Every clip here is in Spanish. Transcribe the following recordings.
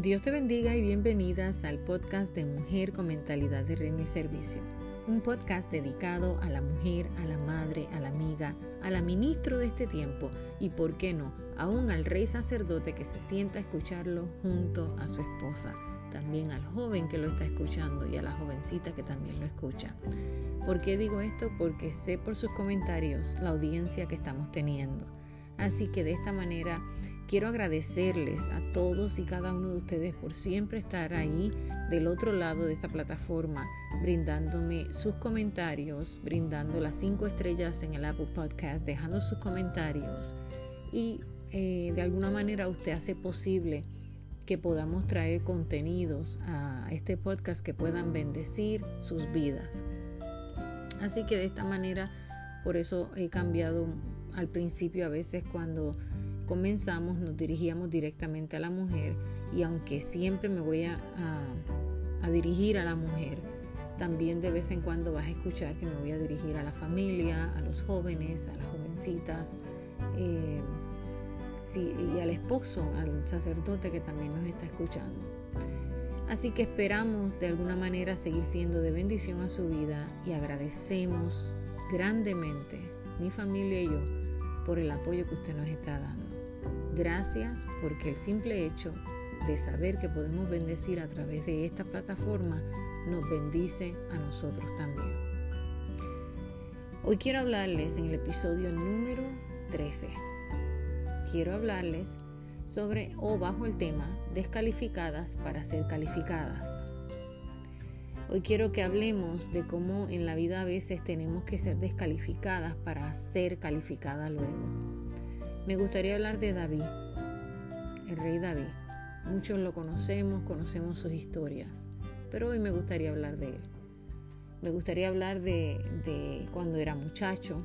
Dios te bendiga y bienvenidas al podcast de Mujer con Mentalidad de Reino y Servicio. Un podcast dedicado a la mujer, a la madre, a la amiga, a la ministro de este tiempo y, por qué no, aún al rey sacerdote que se sienta a escucharlo junto a su esposa. También al joven que lo está escuchando y a la jovencita que también lo escucha. ¿Por qué digo esto? Porque sé por sus comentarios la audiencia que estamos teniendo. Así que de esta manera Quiero agradecerles a todos y cada uno de ustedes por siempre estar ahí del otro lado de esta plataforma, brindándome sus comentarios, brindando las cinco estrellas en el Apple Podcast, dejando sus comentarios y eh, de alguna manera usted hace posible que podamos traer contenidos a este podcast que puedan bendecir sus vidas. Así que de esta manera, por eso he cambiado al principio a veces cuando comenzamos nos dirigíamos directamente a la mujer y aunque siempre me voy a, dirigir a la mujer, también de vez en cuando vas a escuchar que me voy a dirigir a la familia, a los jóvenes, a las jovencitas eh, y al esposo, al sacerdote que también nos está escuchando. Así que esperamos de alguna manera seguir siendo de bendición a su vida y agradecemos grandemente, mi familia y yo, por el apoyo que usted nos está dando. Gracias porque el simple hecho de saber que podemos bendecir a través de esta plataforma nos bendice a nosotros también. Hoy quiero hablarles en el episodio número 13. Quiero hablarles sobre o bajo el tema descalificadas para ser calificadas. Hoy quiero que hablemos de cómo en la vida a veces tenemos que ser descalificadas para ser calificadas luego. Me gustaría hablar de David, el rey David. Muchos lo conocemos, conocemos sus historias, pero hoy me gustaría hablar de él. Me gustaría hablar de, cuando era muchacho,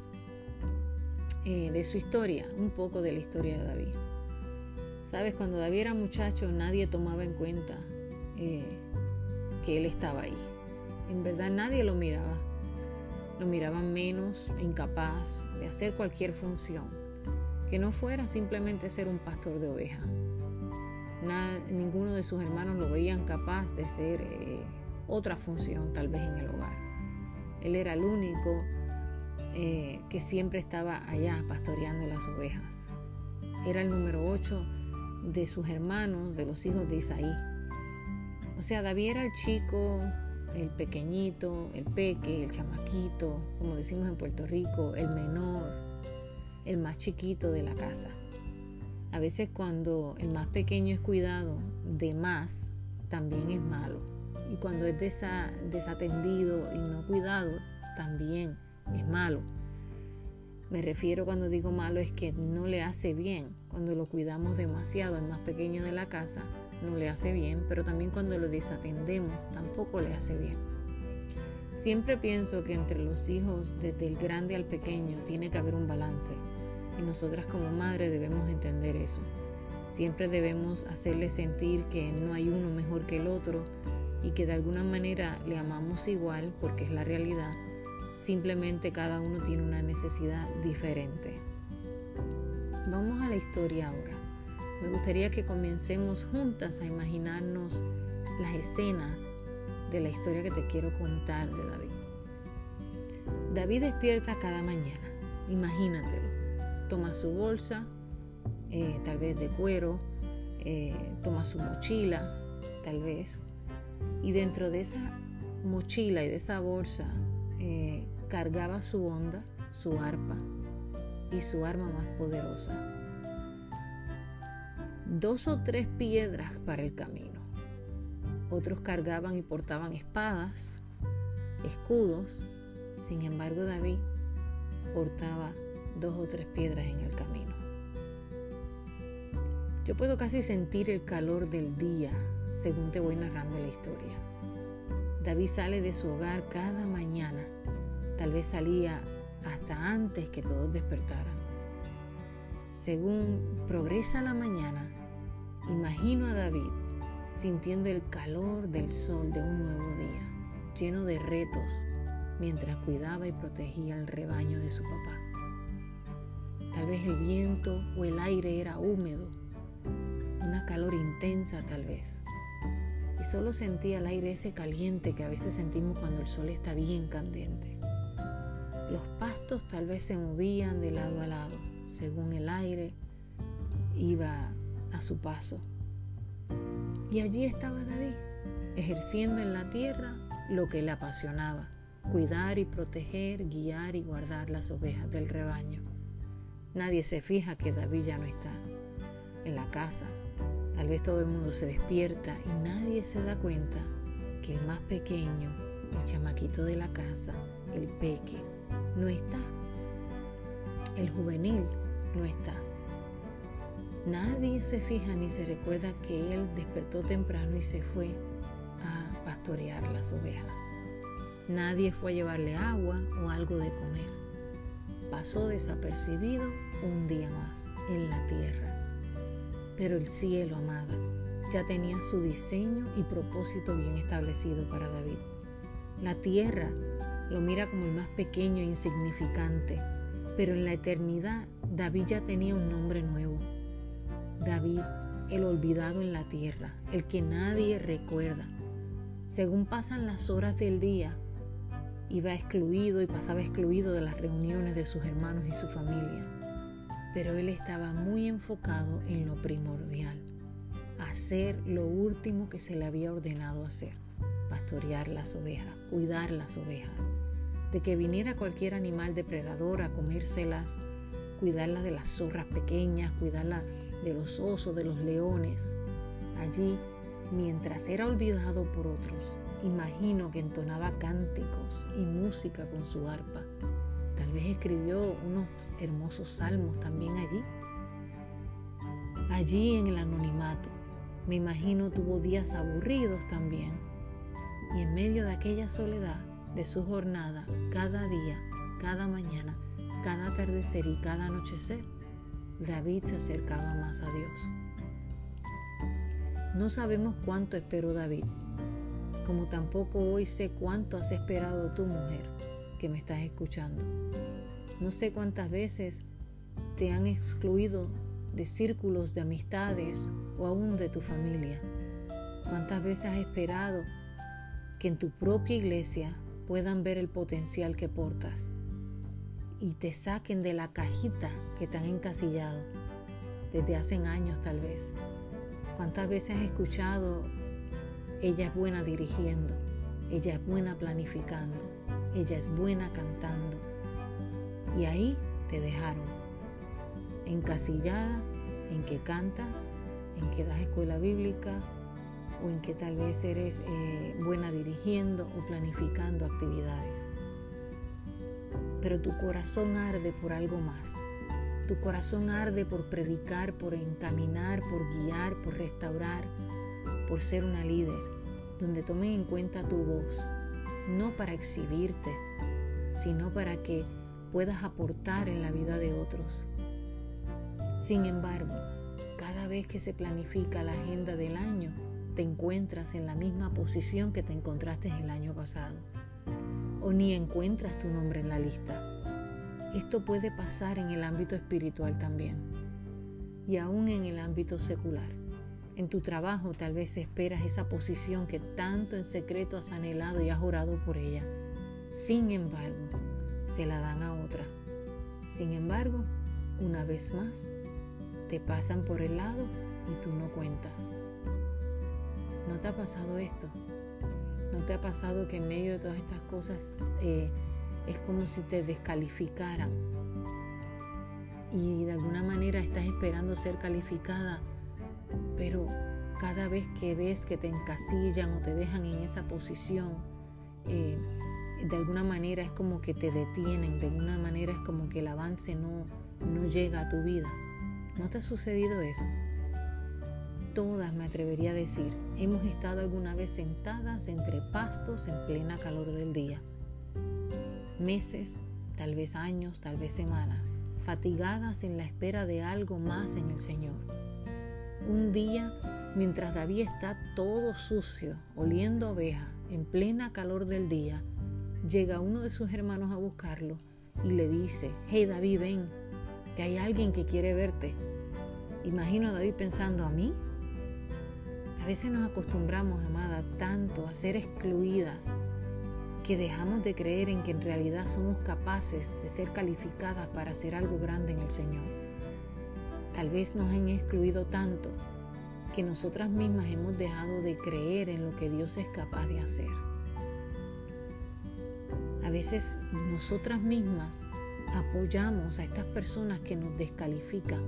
eh, de su historia, un poco de la historia de David. Sabes, cuando David era muchacho nadie tomaba en cuenta eh, que él estaba ahí. En verdad nadie lo miraba. Lo miraban menos, incapaz de hacer cualquier función que no fuera simplemente ser un pastor de ovejas. ninguno de sus hermanos lo veían capaz de ser eh, otra función tal vez en el hogar. Él era el único eh, que siempre estaba allá pastoreando las ovejas. Era el número 8 de sus hermanos, de los hijos de Isaí. O sea, David era el chico, el pequeñito, el peque, el chamaquito, como decimos en Puerto Rico, el menor, el más chiquito de la casa. A veces cuando el más pequeño es cuidado de más, también es malo. Y cuando es desatendido y no cuidado, también es malo. Me refiero cuando digo malo es que no le hace bien. Cuando lo cuidamos demasiado, el más pequeño de la casa, no le hace bien, pero también cuando lo desatendemos, tampoco le hace bien. Siempre pienso que entre los hijos, desde el grande al pequeño, tiene que haber un balance. Y nosotras como madres debemos entender eso. Siempre debemos hacerle sentir que no hay uno mejor que el otro y que de alguna manera le amamos igual porque es la realidad. Simplemente cada uno tiene una necesidad diferente. Vamos a la historia ahora. Me gustaría que comencemos juntas a imaginarnos las escenas de la historia que te quiero contar de David. David despierta cada mañana, imagínatelo. Toma su bolsa, eh, tal vez de cuero, eh, toma su mochila, tal vez, y dentro de esa mochila y de esa bolsa eh, cargaba su onda, su arpa y su arma más poderosa. Dos o tres piedras para el camino otros cargaban y portaban espadas, escudos. Sin embargo, David portaba dos o tres piedras en el camino. Yo puedo casi sentir el calor del día según te voy narrando la historia. David sale de su hogar cada mañana. Tal vez salía hasta antes que todos despertaran. Según progresa la mañana, imagino a David sintiendo el calor del sol de un nuevo día, lleno de retos, mientras cuidaba y protegía el rebaño de su papá. Tal vez el viento o el aire era húmedo, una calor intensa tal vez, y solo sentía el aire ese caliente que a veces sentimos cuando el sol está bien candente. Los pastos tal vez se movían de lado a lado, según el aire iba a su paso. Y allí estaba David, ejerciendo en la tierra lo que le apasionaba, cuidar y proteger, guiar y guardar las ovejas del rebaño. Nadie se fija que David ya no está en la casa. Tal vez todo el mundo se despierta y nadie se da cuenta que el más pequeño, el chamaquito de la casa, el peque, no está. El juvenil no está. Nadie se fija ni se recuerda que él despertó temprano y se fue a pastorear las ovejas. Nadie fue a llevarle agua o algo de comer. Pasó desapercibido un día más en la tierra. Pero el cielo, amada, ya tenía su diseño y propósito bien establecido para David. La tierra lo mira como el más pequeño e insignificante, pero en la eternidad David ya tenía un nombre nuevo. David, el olvidado en la tierra, el que nadie recuerda. Según pasan las horas del día, iba excluido y pasaba excluido de las reuniones de sus hermanos y su familia. Pero él estaba muy enfocado en lo primordial, hacer lo último que se le había ordenado hacer, pastorear las ovejas, cuidar las ovejas, de que viniera cualquier animal depredador a comérselas, cuidarlas de las zorras pequeñas, cuidarlas de los osos, de los leones. Allí, mientras era olvidado por otros, imagino que entonaba cánticos y música con su arpa. Tal vez escribió unos hermosos salmos también allí. Allí en el anonimato, me imagino tuvo días aburridos también. Y en medio de aquella soledad de su jornada, cada día, cada mañana, cada atardecer y cada anochecer, David se acercaba más a Dios. No sabemos cuánto esperó David, como tampoco hoy sé cuánto has esperado tu mujer que me estás escuchando. No sé cuántas veces te han excluido de círculos de amistades o aún de tu familia. Cuántas veces has esperado que en tu propia iglesia puedan ver el potencial que portas y te saquen de la cajita que te han encasillado desde hace años tal vez. ¿Cuántas veces has escuchado ella es buena dirigiendo, ella es buena planificando, ella es buena cantando. Y ahí te dejaron, encasillada en que cantas, en que das escuela bíblica o en que tal vez eres eh, buena dirigiendo o planificando actividades. Pero tu corazón arde por algo más. Tu corazón arde por predicar, por encaminar, por guiar, por restaurar, por ser una líder donde tomen en cuenta tu voz, no para exhibirte, sino para que puedas aportar en la vida de otros. Sin embargo, cada vez que se planifica la agenda del año, te encuentras en la misma posición que te encontraste el año pasado, o ni encuentras tu nombre en la lista. Esto puede pasar en el ámbito espiritual también, y aún en el ámbito secular. En tu trabajo tal vez esperas esa posición que tanto en secreto has anhelado y has orado por ella. Sin embargo, se la dan a otra. Sin embargo, una vez más, te pasan por el lado y tú no cuentas. ¿No te ha pasado esto? ¿No te ha pasado que en medio de todas estas cosas eh, es como si te descalificaran? Y de alguna manera estás esperando ser calificada pero cada vez que ves que te encasillan o te dejan en esa posición, eh, de alguna manera es como que te detienen, de alguna manera es como que el avance no, no llega a tu vida. ¿No te ha sucedido eso? Todas, me atrevería a decir, hemos estado alguna vez sentadas entre pastos en plena calor del día. Meses, tal vez años, tal vez semanas, fatigadas en la espera de algo más en el Señor un día, mientras David está todo sucio, oliendo oveja, en plena calor del día, llega uno de sus hermanos a buscarlo y le dice, hey David, ven, que hay alguien que quiere verte. Imagino a David pensando, ¿a mí? A veces nos acostumbramos, amada, tanto a ser excluidas que dejamos de creer en que en realidad somos capaces de ser calificadas para hacer algo grande en el Señor. Tal vez nos han excluido tanto que nosotras mismas hemos dejado de creer en lo que Dios es capaz de hacer. A veces nosotras mismas apoyamos a estas personas que nos descalifican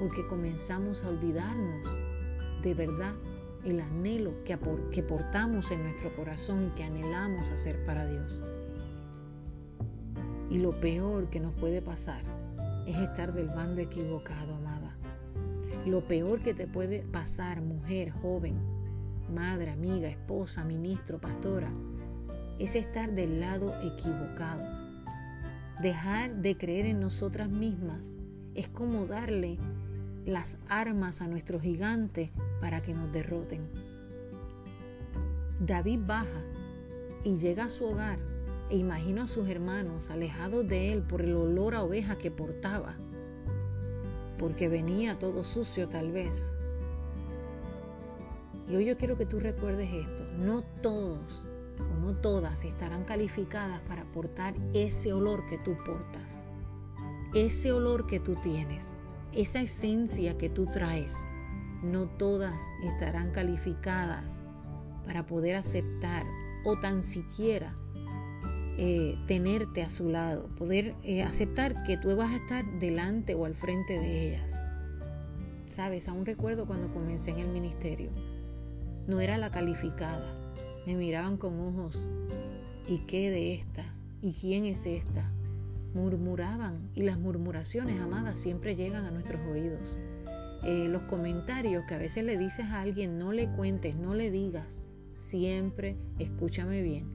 porque comenzamos a olvidarnos de verdad el anhelo que, que portamos en nuestro corazón y que anhelamos hacer para Dios. Y lo peor que nos puede pasar es estar del bando equivocado, amada. Lo peor que te puede pasar, mujer, joven, madre, amiga, esposa, ministro, pastora, es estar del lado equivocado. Dejar de creer en nosotras mismas es como darle las armas a nuestros gigantes para que nos derroten. David baja y llega a su hogar e imagina a sus hermanos alejados de él por el olor a oveja que portaba, porque venía todo sucio tal vez. Y hoy yo quiero que tú recuerdes esto, no todos o no todas estarán calificadas para portar ese olor que tú portas, ese olor que tú tienes esa esencia que tú traes, no todas estarán calificadas para poder aceptar o tan siquiera eh, tenerte a su lado, poder eh, aceptar que tú vas a estar delante o al frente de ellas. Sabes, aún recuerdo cuando comencé en el ministerio, no era la calificada, me miraban con ojos, ¿y qué de esta? ¿Y quién es esta? Murmuraban y las murmuraciones, amadas, siempre llegan a nuestros oídos. Eh, los comentarios que a veces le dices a alguien, no le cuentes, no le digas, siempre, escúchame bien,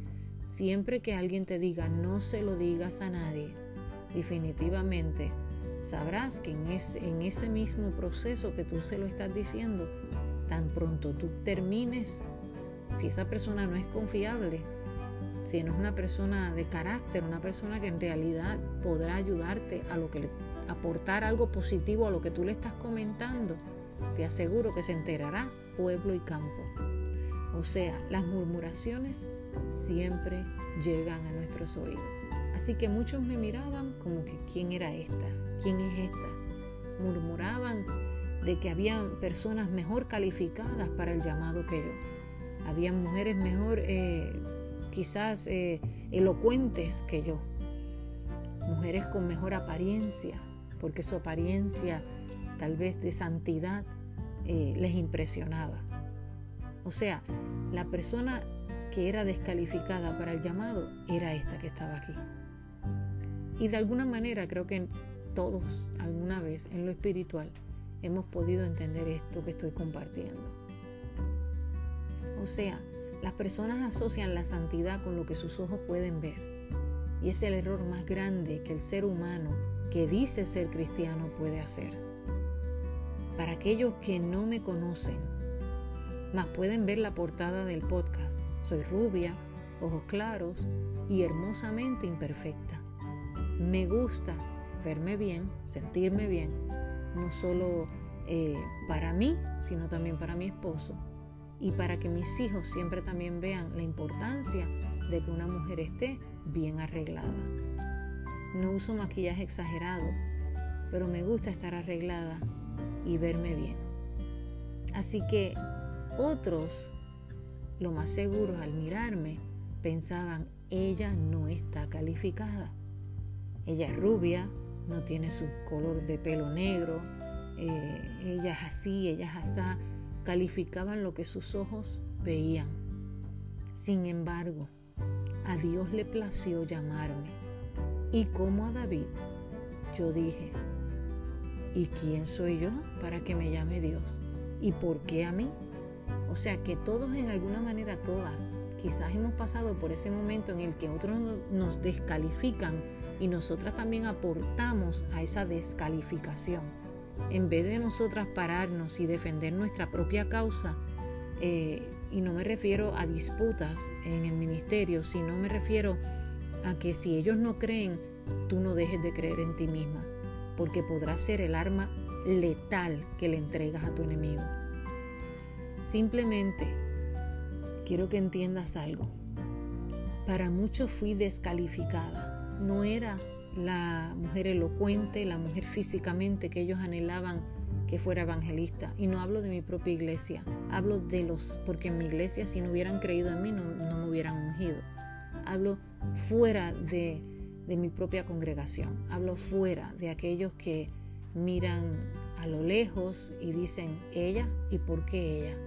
siempre que alguien te diga, no se lo digas a nadie, definitivamente sabrás que en ese, en ese mismo proceso que tú se lo estás diciendo, tan pronto tú termines, si esa persona no es confiable, si no es una persona de carácter, una persona que en realidad podrá ayudarte a lo que aportar algo positivo a lo que tú le estás comentando, te aseguro que se enterará pueblo y campo. O sea, las murmuraciones siempre llegan a nuestros oídos. Así que muchos me miraban como que quién era esta, quién es esta. Murmuraban de que había personas mejor calificadas para el llamado que yo. Había mujeres mejor eh, quizás eh, elocuentes que yo, mujeres con mejor apariencia, porque su apariencia tal vez de santidad eh, les impresionaba. O sea, la persona que era descalificada para el llamado era esta que estaba aquí. Y de alguna manera creo que todos alguna vez en lo espiritual hemos podido entender esto que estoy compartiendo. O sea, las personas asocian la santidad con lo que sus ojos pueden ver. Y es el error más grande que el ser humano que dice ser cristiano puede hacer. Para aquellos que no me conocen, más pueden ver la portada del podcast. Soy rubia, ojos claros y hermosamente imperfecta. Me gusta verme bien, sentirme bien, no solo eh, para mí, sino también para mi esposo y para que mis hijos siempre también vean la importancia de que una mujer esté bien arreglada. No uso maquillaje exagerado, pero me gusta estar arreglada y verme bien. Así que otros, lo más seguro al mirarme, pensaban, ella no está calificada. Ella es rubia, no tiene su color de pelo negro, eh, ella es así, ella es asá calificaban lo que sus ojos veían. Sin embargo, a Dios le plació llamarme. Y como a David, yo dije, ¿y quién soy yo para que me llame Dios? ¿Y por qué a mí? O sea que todos en alguna manera, todas, quizás hemos pasado por ese momento en el que otros nos descalifican y nosotras también aportamos a esa descalificación en vez de nosotras pararnos y defender nuestra propia causa, eh, y no me refiero a disputas en el ministerio, sino me refiero a que si ellos no creen, tú no dejes de creer en ti misma, porque podrá ser el arma letal que le entregas a tu enemigo. Simplemente quiero que entiendas algo. Para muchos fui descalificada. No era la mujer elocuente, la mujer físicamente que ellos anhelaban que fuera evangelista. Y no hablo de mi propia iglesia, hablo de los, porque en mi iglesia si no hubieran creído en mí no, me hubieran ungido. Hablo fuera de, de mi propia congregación, hablo fuera de aquellos que miran a lo lejos y dicen ella y por qué ella.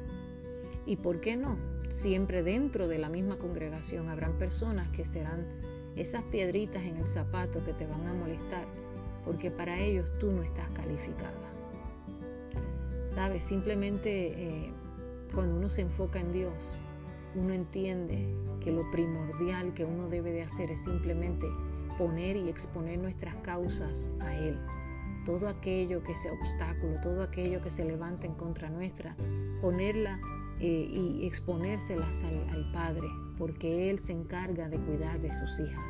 ¿Y por qué no? Siempre dentro de la misma congregación habrán personas que serán esas piedritas en el zapato que te van a molestar, porque para ellos tú no estás calificada. ¿Sabes? Simplemente eh, cuando uno se enfoca en Dios, uno entiende que lo primordial que uno debe de hacer es simplemente poner y exponer nuestras causas a Él. Todo aquello que sea obstáculo, todo aquello que se levante en contra nuestra, ponerla eh, y exponérselas al Padre, porque Él se encarga de cuidar de sus hijas,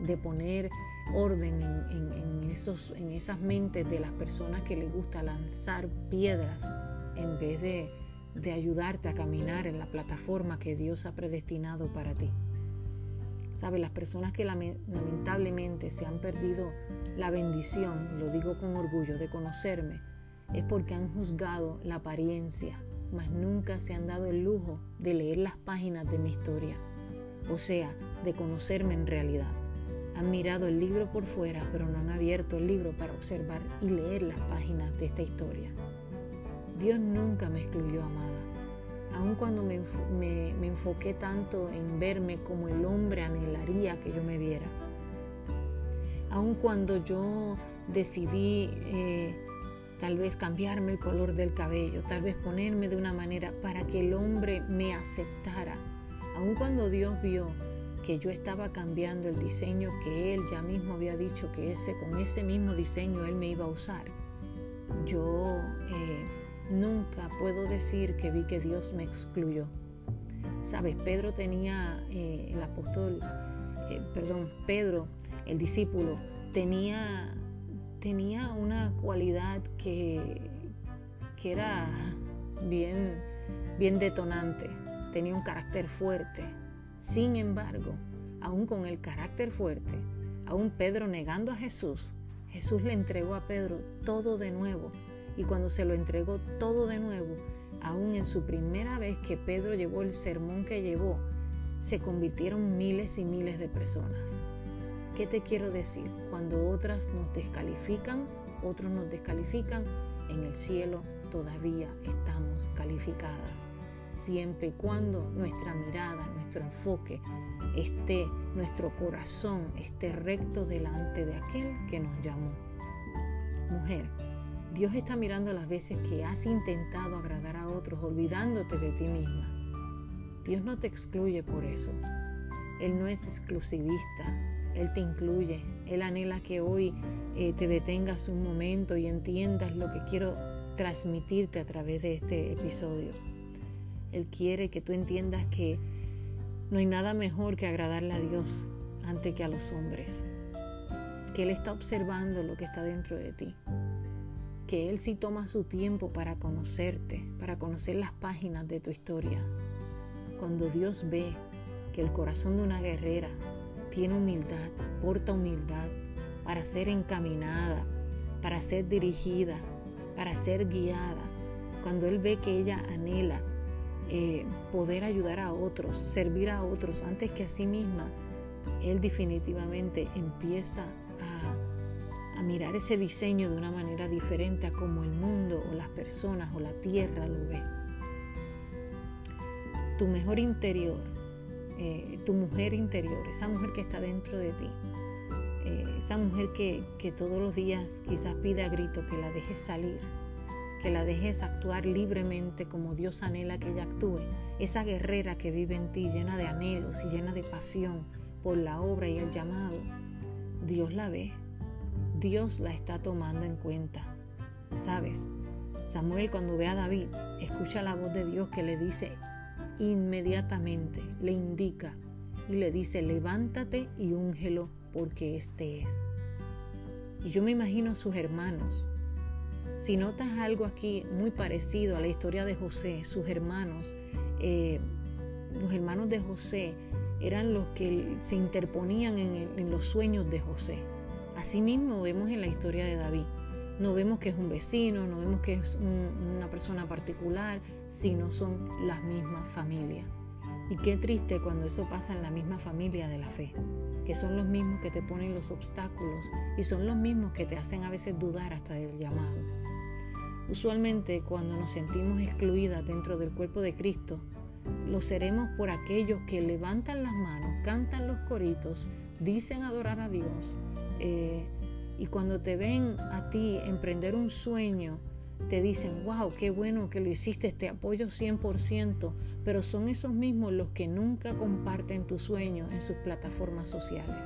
de poner orden en, esos, en esas mentes de las personas que les gusta lanzar piedras en vez de, de ayudarte a caminar en la plataforma que Dios ha predestinado para ti. ¿Sabe? Las personas que lamentablemente se han perdido la bendición, lo digo con orgullo, de conocerme, es porque han juzgado la apariencia, mas nunca se han dado el lujo de leer las páginas de mi historia, o sea, de conocerme en realidad. Han mirado el libro por fuera, pero no han abierto el libro para observar y leer las páginas de esta historia. Dios nunca me excluyó, amada. Aun cuando me, enfoqué tanto en verme como el hombre anhelaría que yo me viera. Aun cuando yo decidí eh, tal vez cambiarme el color del cabello, tal vez ponerme de una manera para que el hombre me aceptara. Aun cuando Dios vio que yo estaba cambiando el diseño que Él ya mismo había dicho que ese, con ese mismo diseño Él me iba a usar, yo eh, nunca puedo decir que vi que Dios me excluyó. Sabes, Pedro tenía, eh, el apóstol, eh, perdón, Pedro, el discípulo, tenía tenía una cualidad que, que era bien, bien detonante, tenía un carácter fuerte. Sin embargo, aún con el carácter fuerte, aún Pedro negando a Jesús, Jesús le entregó a Pedro todo de nuevo. Y cuando se lo entregó todo de nuevo, aún en su primera vez que Pedro llevó el sermón que llevó, se convirtieron miles y miles de personas. ¿Qué te quiero decir? Cuando otras nos descalifican, otros nos descalifican, en el cielo todavía estamos calificadas, siempre y cuando nuestra mirada, nuestro enfoque esté, nuestro corazón esté recto delante de aquel que nos llamó. Mujer, Dios está mirando las veces que has intentado agradar a otros olvidándote de ti misma. Dios no te excluye por eso. Él no es exclusivista. Él te incluye. Él anhela que hoy eh, te detengas un momento y entiendas lo que quiero transmitirte a través de este episodio. Él quiere que tú entiendas que no hay nada mejor que agradarle a Dios antes que a los hombres. Que Él está observando lo que está dentro de ti. Que Él sí toma su tiempo para conocerte, para conocer las páginas de tu historia. Cuando Dios ve que el corazón de una guerrera tiene humildad, porta humildad para ser encaminada, para ser dirigida, para ser guiada. Cuando Él ve que ella anhela eh, poder ayudar a otros, servir a otros antes que a sí misma, Él definitivamente empieza a, a mirar ese diseño de una manera diferente a como el mundo o las personas o la tierra lo ve. Tu mejor interior eh, tu mujer interior, esa mujer que está dentro de ti, eh, esa mujer que, que todos los días quizás pide a grito que la dejes salir, que la dejes actuar libremente como Dios anhela que ella actúe, esa guerrera que vive en ti llena de anhelos y llena de pasión por la obra y el llamado, Dios la ve, Dios la está tomando en cuenta. ¿Sabes? Samuel cuando ve a David, escucha la voz de Dios que le dice, inmediatamente le indica y le dice, levántate y úngelo porque este es. Y yo me imagino sus hermanos Si notas algo aquí muy parecido a la historia de José, sus hermanos, eh, los hermanos de José eran los que se interponían en, los sueños de José. Asimismo vemos en la historia de David. No vemos que es un vecino, no vemos que es una persona particular, sino son las mismas familias. Y qué triste cuando eso pasa en la misma familia de la fe, que son los mismos que te ponen los obstáculos y son los mismos que te hacen a veces dudar hasta del llamado. Usualmente cuando nos sentimos excluidas dentro del cuerpo de Cristo, lo seremos por aquellos que levantan las manos, cantan los coritos, dicen adorar a Dios. Eh, y cuando te ven a ti emprender un sueño, te dicen, wow, qué bueno que lo hiciste, te apoyo 100%, pero son esos mismos los que nunca comparten tu sueño en sus plataformas sociales.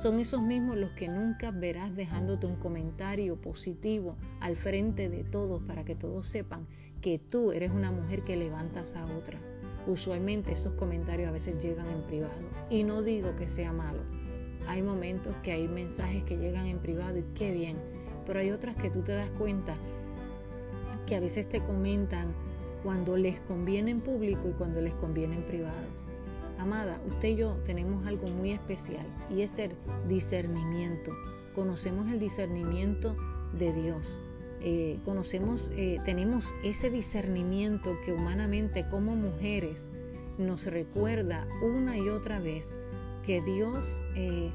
Son esos mismos los que nunca verás dejándote un comentario positivo al frente de todos para que todos sepan que tú eres una mujer que levantas a otra. Usualmente esos comentarios a veces llegan en privado y no digo que sea malo. Hay momentos que hay mensajes que llegan en privado y qué bien, pero hay otras que tú te das cuenta que a veces te comentan cuando les conviene en público y cuando les conviene en privado. Amada, usted y yo tenemos algo muy especial y es el discernimiento. Conocemos el discernimiento de Dios. Eh, conocemos, eh, tenemos ese discernimiento que humanamente como mujeres nos recuerda una y otra vez que Dios eh,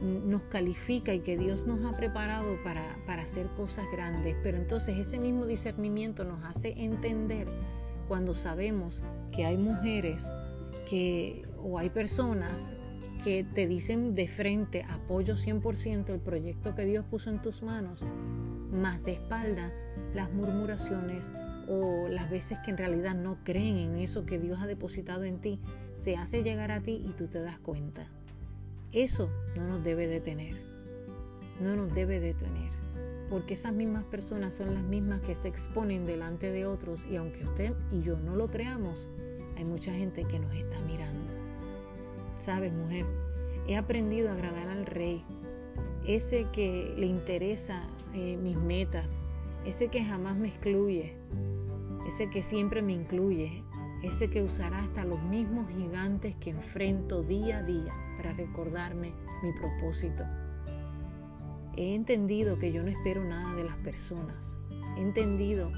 nos califica y que Dios nos ha preparado para, para hacer cosas grandes. Pero entonces ese mismo discernimiento nos hace entender cuando sabemos que hay mujeres que, o hay personas que te dicen de frente, apoyo 100% el proyecto que Dios puso en tus manos, más de espalda las murmuraciones o las veces que en realidad no creen en eso que Dios ha depositado en ti, se hace llegar a ti y tú te das cuenta. Eso no nos debe detener, no nos debe detener, porque esas mismas personas son las mismas que se exponen delante de otros y aunque usted y yo no lo creamos, hay mucha gente que nos está mirando. Sabes, mujer, he aprendido a agradar al rey, ese que le interesa eh, mis metas, ese que jamás me excluye, ese que siempre me incluye, ese que usará hasta los mismos gigantes que enfrento día a día para recordarme mi propósito. He entendido que yo no espero nada de las personas. He entendido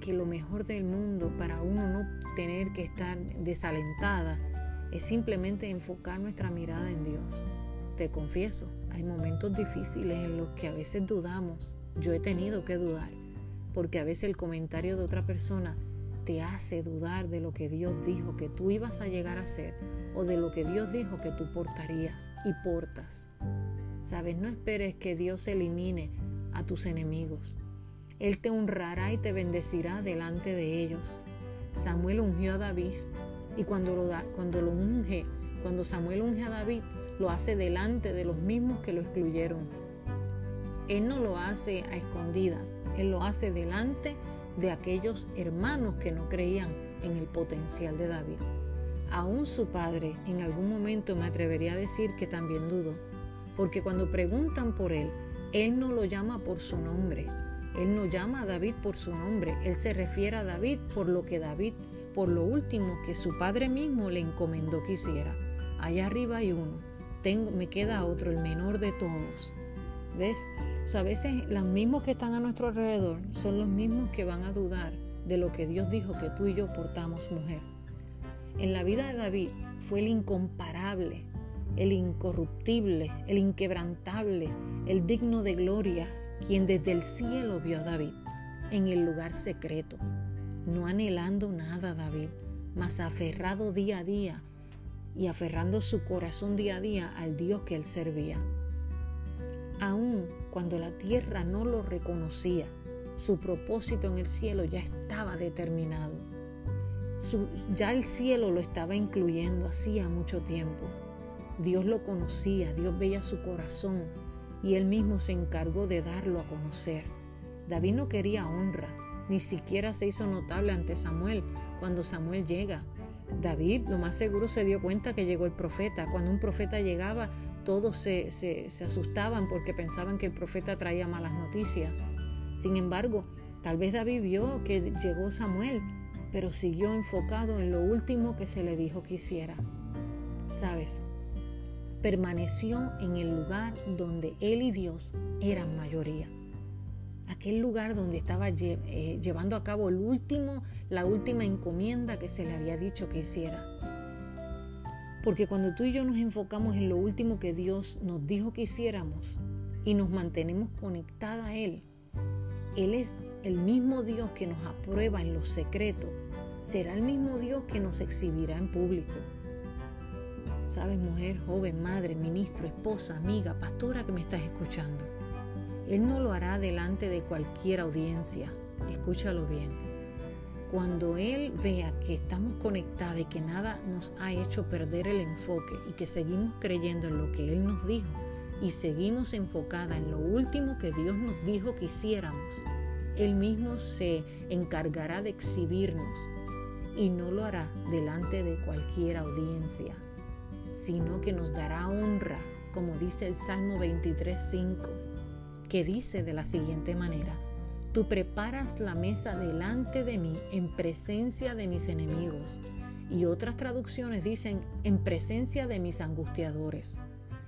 que lo mejor del mundo para uno no tener que estar desalentada es simplemente enfocar nuestra mirada en Dios. Te confieso, hay momentos difíciles en los que a veces dudamos. Yo he tenido que dudar, porque a veces el comentario de otra persona te hace dudar de lo que Dios dijo que tú ibas a llegar a ser o de lo que Dios dijo que tú portarías y portas. Sabes, no esperes que Dios elimine a tus enemigos. Él te honrará y te bendecirá delante de ellos. Samuel ungió a David y cuando lo, da, cuando lo unge, cuando Samuel unge a David, lo hace delante de los mismos que lo excluyeron. Él no lo hace a escondidas, Él lo hace delante de aquellos hermanos que no creían en el potencial de David. Aún su padre en algún momento me atrevería a decir que también dudó, porque cuando preguntan por él, él no lo llama por su nombre, él no llama a David por su nombre, él se refiere a David por lo que David por lo último que su padre mismo le encomendó que hiciera. Allá arriba hay uno, tengo, me queda otro, el menor de todos. ¿Ves? A veces los mismos que están a nuestro alrededor son los mismos que van a dudar de lo que Dios dijo que tú y yo portamos, mujer. En la vida de David fue el incomparable, el incorruptible, el inquebrantable, el digno de gloria, quien desde el cielo vio a David en el lugar secreto no anhelando nada David, mas aferrado día a día y aferrando su corazón día a día al Dios que él servía. Aun cuando la tierra no lo reconocía, su propósito en el cielo ya estaba determinado. ya el cielo lo estaba incluyendo hacía mucho tiempo. Dios lo conocía, Dios veía su corazón y él mismo se encargó de darlo a conocer. David no quería honra, ni siquiera se hizo notable ante Samuel cuando Samuel llega. David lo más seguro se dio cuenta que llegó el profeta. Cuando un profeta llegaba, todos se, asustaban porque pensaban que el profeta traía malas noticias. Sin embargo, tal vez David vio que llegó Samuel, pero siguió enfocado en lo último que se le dijo que hiciera. ¿Sabes? Permaneció en el lugar donde él y Dios eran mayoría. Aquel lugar donde estaba eh, llevando a cabo el último, la última encomienda que se le había dicho que hiciera. Porque cuando tú y yo nos enfocamos en lo último que Dios nos dijo que hiciéramos y nos mantenemos conectados a Él, Él es el mismo Dios que nos aprueba en lo secreto, será el mismo Dios que nos exhibirá en público. Sabes, mujer, joven, madre, ministro, esposa, amiga, pastora que me estás escuchando. Él no lo hará delante de cualquier audiencia. Escúchalo bien cuando Él vea que estamos conectados y que nada nos ha hecho perder el enfoque y que seguimos creyendo en lo que Él nos dijo y seguimos enfocada en lo último que Dios nos dijo que hiciéramos, Él mismo se encargará de exhibirnos y no lo hará delante de cualquier audiencia, sino que nos dará honra, como dice el Salmo 23.5, que dice de la siguiente manera, Tú preparas la mesa delante de mí en presencia de mis enemigos. Y otras traducciones dicen en presencia de mis angustiadores.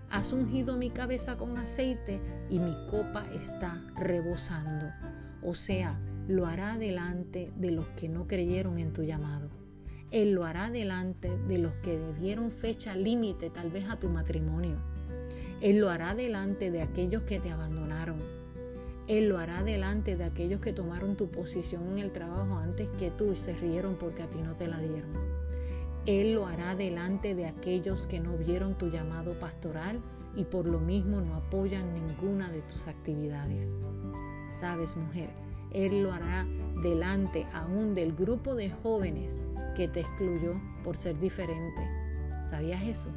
Has ungido mi cabeza con aceite y mi copa está rebosando. O sea, lo hará delante de los que no creyeron en tu llamado. Él lo hará delante de los que dieron fecha límite tal vez a tu matrimonio. Él lo hará delante de aquellos que te abandonaron él lo hará delante de aquellos que tomaron tu posición en el trabajo antes que tú y se rieron porque a ti no te la dieron. Él lo hará delante de aquellos que no vieron tu llamado pastoral y por lo mismo no apoyan ninguna de tus actividades. Sabes, mujer, Él lo hará delante aún del grupo de jóvenes que te excluyó por ser diferente. ¿Sabías eso?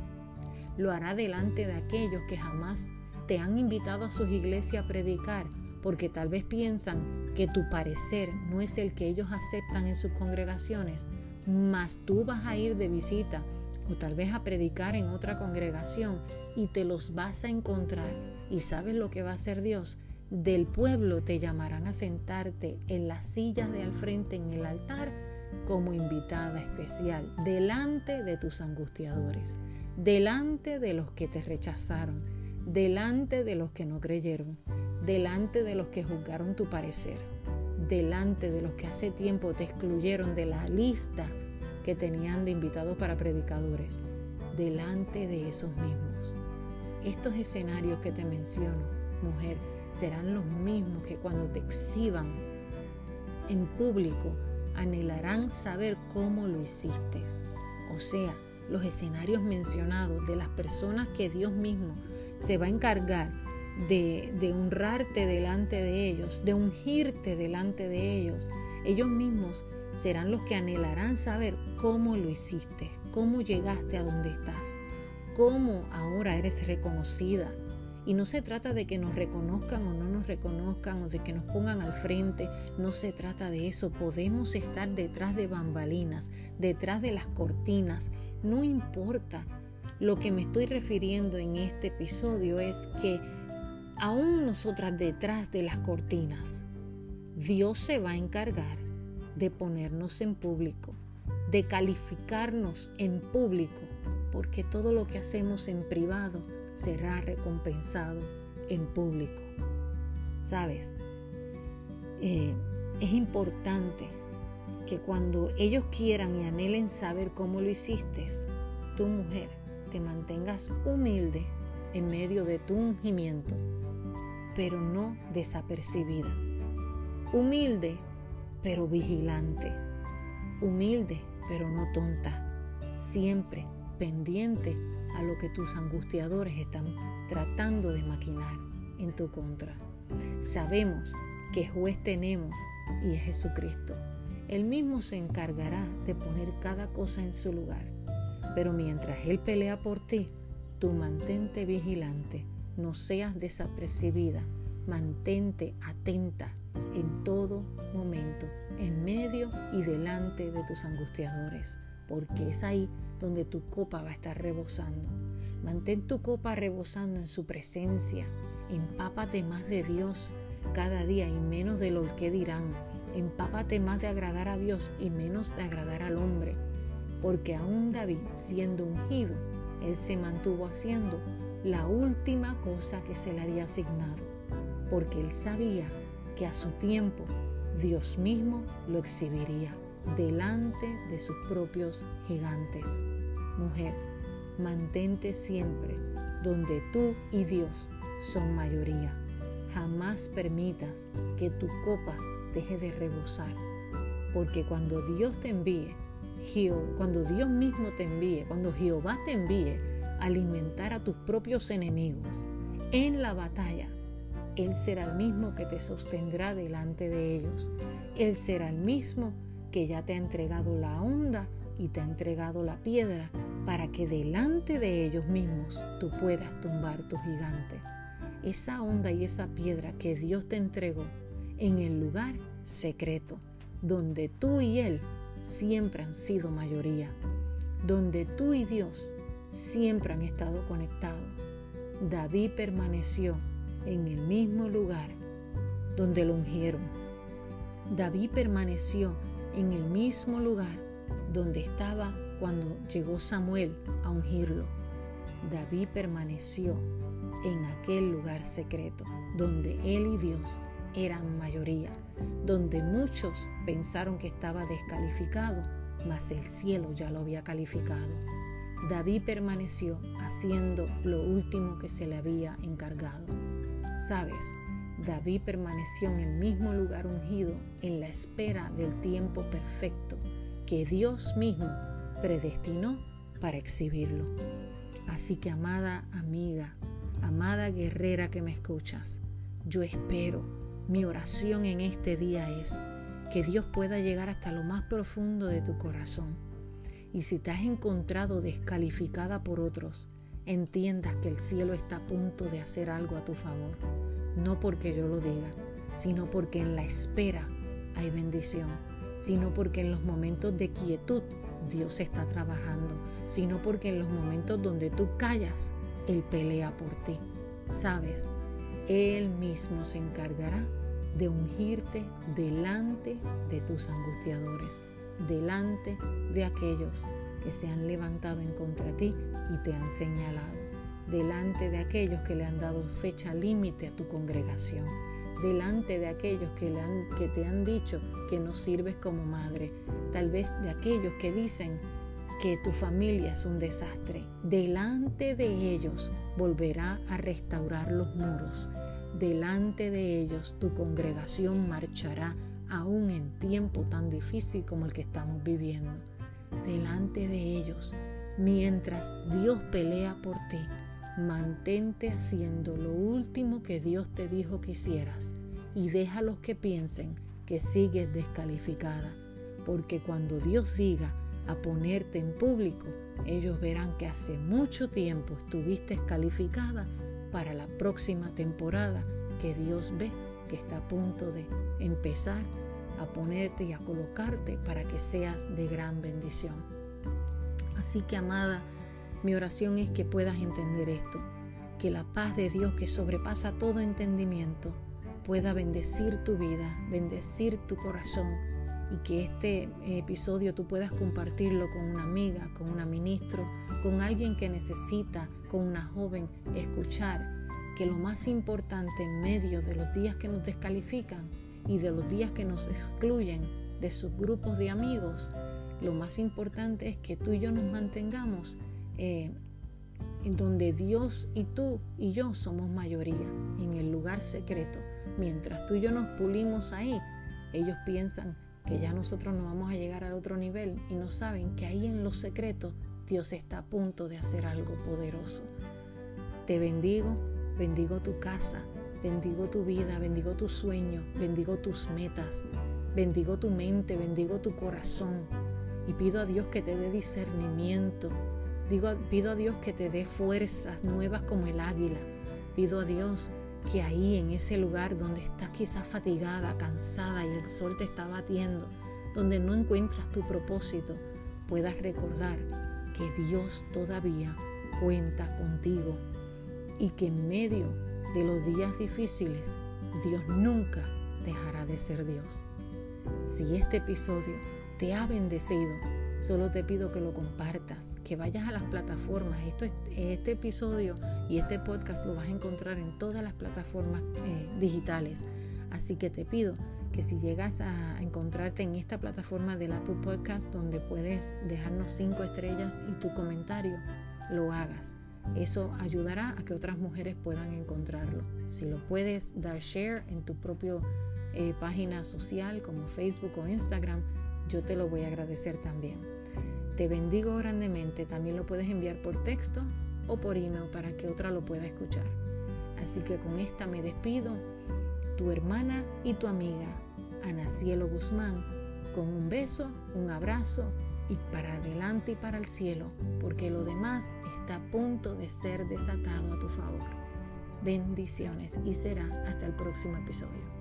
Lo hará delante de aquellos que jamás te han invitado a sus iglesias a predicar porque tal vez piensan que tu parecer no es el que ellos aceptan en sus congregaciones, mas tú vas a ir de visita o tal vez a predicar en otra congregación y te los vas a encontrar. ¿Y sabes lo que va a hacer Dios? Del pueblo te llamarán a sentarte en las sillas de al frente en el altar como invitada especial, delante de tus angustiadores, delante de los que te rechazaron, delante de los que no creyeron, delante de los que juzgaron tu parecer, delante de los que hace tiempo te excluyeron de la lista que tenían de invitados para predicadores, delante de esos mismos. Estos escenarios que te menciono, mujer, serán los mismos que cuando te exhiban en público anhelarán saber cómo lo hiciste. O sea, los escenarios mencionados de las personas que Dios mismo se va a encargar de, honrarte delante de ellos, de ungirte delante de ellos. Ellos mismos serán los que anhelarán saber cómo lo hiciste, cómo llegaste a donde estás, cómo ahora eres reconocida. Y no se trata de que nos reconozcan o no nos reconozcan o de que nos pongan al frente, no se trata de eso. Podemos estar detrás de bambalinas, detrás de las cortinas, no importa. Lo que me estoy refiriendo en este episodio es que aún nosotras detrás de las cortinas, Dios se va a encargar de ponernos en público, de calificarnos en público, porque todo lo que hacemos en privado será recompensado en público. ¿Sabes? Eh, es importante que cuando ellos quieran y anhelen saber cómo lo hiciste, tu mujer, te mantengas humilde en medio de tu ungimiento pero no desapercibida. Humilde, pero vigilante. Humilde, pero no tonta. Siempre pendiente a lo que tus angustiadores están tratando de maquinar en tu contra. Sabemos que juez tenemos y es Jesucristo. Él mismo se encargará de poner cada cosa en su lugar. Pero mientras Él pelea por ti, tú mantente vigilante no seas desapercibida, mantente atenta en todo momento, en medio y delante de tus angustiadores, porque es ahí donde tu copa va a estar rebosando. Mantén tu copa rebosando en su presencia, empápate más de Dios, cada día y menos de lo que dirán. Empápate más de agradar a Dios y menos de agradar al hombre. Porque aún David, siendo ungido, él se mantuvo haciendo la última cosa que se le había asignado, porque él sabía que a su tiempo Dios mismo lo exhibiría delante de sus propios gigantes. Mujer, mantente siempre donde tú y Dios son mayoría. Jamás permitas que tu copa deje de rebosar, porque cuando Dios te envíe, cuando Dios mismo te envíe, cuando Jehová te envíe alimentar a tus propios enemigos en la batalla, Él será el mismo que te sostendrá delante de ellos. Él será el mismo que ya te ha entregado la onda y te ha entregado la piedra para que delante de ellos mismos tú puedas tumbar tu gigante. Esa onda y esa piedra que Dios te entregó en el lugar secreto, donde tú y Él siempre han sido mayoría, donde tú y Dios siempre han estado conectados. David permaneció en el mismo lugar donde lo ungieron. David permaneció en el mismo lugar donde estaba cuando llegó Samuel a ungirlo. David permaneció en aquel lugar secreto donde él y Dios eran mayoría, donde muchos pensaron que estaba descalificado, mas el cielo ya lo había calificado. David permaneció haciendo lo último que se le había encargado. Sabes, David permaneció en el mismo lugar ungido en la espera del tiempo perfecto que Dios mismo predestinó para exhibirlo. Así que amada amiga, amada guerrera que me escuchas, yo espero mi oración en este día es que Dios pueda llegar hasta lo más profundo de tu corazón. Y si te has encontrado descalificada por otros, entiendas que el cielo está a punto de hacer algo a tu favor. No porque yo lo diga, sino porque en la espera hay bendición, sino porque en los momentos de quietud Dios está trabajando, sino porque en los momentos donde tú callas, Él pelea por ti. Sabes, él mismo se encargará de ungirte delante de tus angustiadores, delante de aquellos que se han levantado en contra ti y te han señalado, delante de aquellos que le han dado fecha límite a tu congregación, delante de aquellos que, que te han dicho que no sirves como madre, tal vez de aquellos que dicen que tu familia es un desastre, delante de ellos volverá a restaurar los muros. Delante de ellos tu congregación marchará aún en tiempo tan difícil como el que estamos viviendo. Delante de ellos, mientras Dios pelea por ti, mantente haciendo lo último que Dios te dijo que hicieras y deja los que piensen que sigues descalificada, porque cuando Dios diga, a ponerte en público, ellos verán que hace mucho tiempo estuviste calificada para la próxima temporada que Dios ve que está a punto de empezar a ponerte y a colocarte para que seas de gran bendición. Así que amada, mi oración es que puedas entender esto, que la paz de Dios que sobrepasa todo entendimiento pueda bendecir tu vida, bendecir tu corazón y que este episodio tú puedas compartirlo con una amiga, con una ministro, con alguien que necesita, con una joven, escuchar que lo más importante en medio de los días que nos descalifican y de los días que nos excluyen de sus grupos de amigos, lo más importante es que tú y yo nos mantengamos eh, en donde Dios y tú y yo somos mayoría, en el lugar secreto. Mientras tú y yo nos pulimos ahí, ellos piensan que ya nosotros no vamos a llegar al otro nivel y no saben que ahí en lo secreto Dios está a punto de hacer algo poderoso. Te bendigo, bendigo tu casa, bendigo tu vida, bendigo tu sueño, bendigo tus metas, bendigo tu mente, bendigo tu corazón y pido a Dios que te dé discernimiento. Digo, pido a Dios que te dé fuerzas nuevas como el águila. Pido a Dios que ahí en ese lugar donde estás quizás fatigada, cansada y el sol te está batiendo, donde no encuentras tu propósito, puedas recordar que Dios todavía cuenta contigo y que en medio de los días difíciles Dios nunca dejará de ser Dios. Si este episodio te ha bendecido, solo te pido que lo compartas, que vayas a las plataformas. Esto, este episodio y este podcast lo vas a encontrar en todas las plataformas eh, digitales. Así que te pido que si llegas a encontrarte en esta plataforma del Apple Podcast donde puedes dejarnos cinco estrellas y tu comentario, lo hagas. Eso ayudará a que otras mujeres puedan encontrarlo. Si lo puedes dar share en tu propia eh, página social como Facebook o Instagram, yo te lo voy a agradecer también. Te bendigo grandemente. También lo puedes enviar por texto o por email para que otra lo pueda escuchar. Así que con esta me despido tu hermana y tu amiga, Ana Cielo Guzmán, con un beso, un abrazo y para adelante y para el cielo, porque lo demás está a punto de ser desatado a tu favor. Bendiciones y será hasta el próximo episodio.